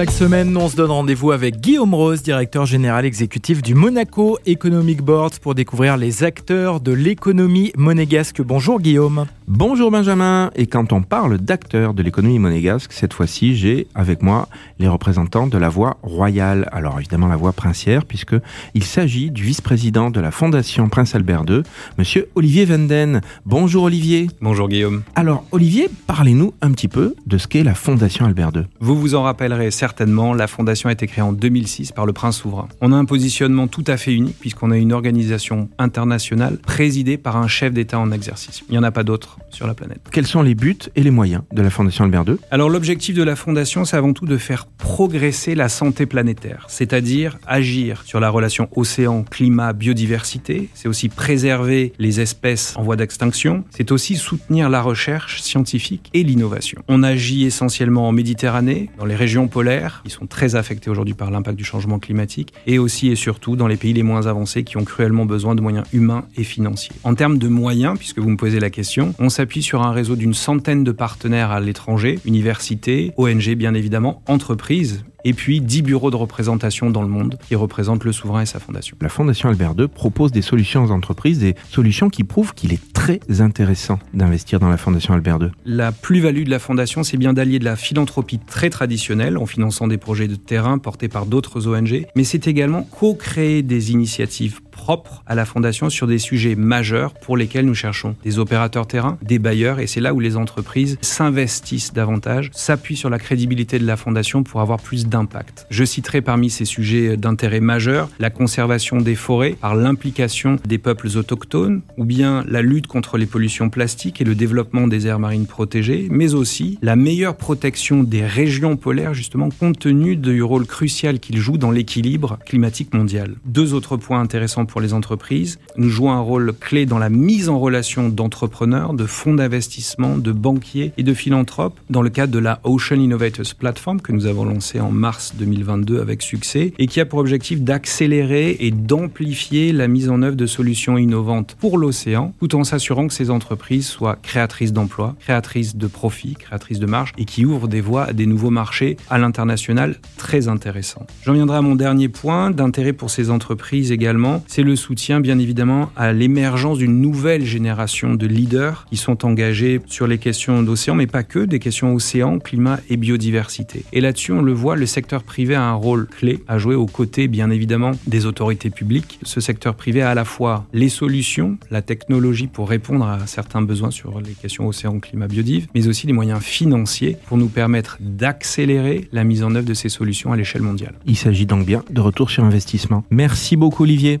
Chaque semaine, on se donne rendez-vous avec Guillaume Rose, directeur général exécutif du Monaco Economic Board, pour découvrir les acteurs de l'économie monégasque. Bonjour Guillaume. Bonjour Benjamin, et quand on parle d'acteurs de l'économie monégasque, cette fois-ci j'ai avec moi les représentants de la voie royale. Alors évidemment la voie princière, puisque il s'agit du vice-président de la Fondation Prince Albert II, monsieur Olivier Venden. Bonjour Olivier. Bonjour Guillaume. Alors Olivier, parlez-nous un petit peu de ce qu'est la Fondation Albert II. Vous vous en rappellerez certainement, la fondation a été créée en 2006 par le prince souverain. On a un positionnement tout à fait unique puisqu'on a une organisation internationale présidée par un chef d'État en exercice. Il n'y en a pas d'autres sur la planète. Quels sont les buts et les moyens de la Fondation Albert II Alors l'objectif de la fondation, c'est avant tout de faire progresser la santé planétaire, c'est-à-dire agir sur la relation océan, climat, biodiversité. C'est aussi préserver les espèces en voie d'extinction. C'est aussi soutenir la recherche scientifique et l'innovation. On agit essentiellement en Méditerranée, dans les régions polaires qui sont très affectés aujourd'hui par l'impact du changement climatique, et aussi et surtout dans les pays les moins avancés qui ont cruellement besoin de moyens humains et financiers. En termes de moyens, puisque vous me posez la question, on s'appuie sur un réseau d'une centaine de partenaires à l'étranger, universités, ONG bien évidemment, entreprises, et puis 10 bureaux de représentation dans le monde qui représentent le souverain et sa fondation. La Fondation Albert II propose des solutions aux entreprises, des solutions qui prouvent qu'il est très intéressant d'investir dans la Fondation Albert II. La plus-value de la Fondation, c'est bien d'allier de la philanthropie très traditionnelle en finançant des projets de terrain portés par d'autres ONG, mais c'est également co-créer des initiatives propres à la Fondation sur des sujets majeurs pour lesquels nous cherchons des opérateurs terrain, des bailleurs, et c'est là où les entreprises s'investissent davantage, s'appuient sur la crédibilité de la Fondation pour avoir plus d'impact. Je citerai parmi ces sujets d'intérêt majeur la conservation des forêts par l'implication des peuples autochtones, ou bien la lutte contre les pollutions plastiques et le développement des aires marines protégées, mais aussi la meilleure protection des régions polaires, justement compte tenu du rôle crucial qu'ils jouent dans l'équilibre climatique mondial. Deux autres points intéressants pour les entreprises. Nous jouons un rôle clé dans la mise en relation d'entrepreneurs, de fonds d'investissement, de banquiers et de philanthropes dans le cadre de la Ocean Innovators Platform que nous avons lancée en mars 2022 avec succès et qui a pour objectif d'accélérer et d'amplifier la mise en œuvre de solutions innovantes pour l'océan tout en s'assurant que ces entreprises soient créatrices d'emplois, créatrices de profits, créatrices de marge et qui ouvrent des voies à des nouveaux marchés à l'international très intéressants. J'en viendrai à mon dernier point d'intérêt pour ces entreprises également, le soutien bien évidemment à l'émergence d'une nouvelle génération de leaders qui sont engagés sur les questions d'océan, mais pas que, des questions océan, climat et biodiversité. Et là-dessus, on le voit, le secteur privé a un rôle clé à jouer aux côtés bien évidemment des autorités publiques. Ce secteur privé a à la fois les solutions, la technologie pour répondre à certains besoins sur les questions océan, climat, biodiv, mais aussi les moyens financiers pour nous permettre d'accélérer la mise en œuvre de ces solutions à l'échelle mondiale. Il s'agit donc bien de retour sur investissement. Merci beaucoup Olivier.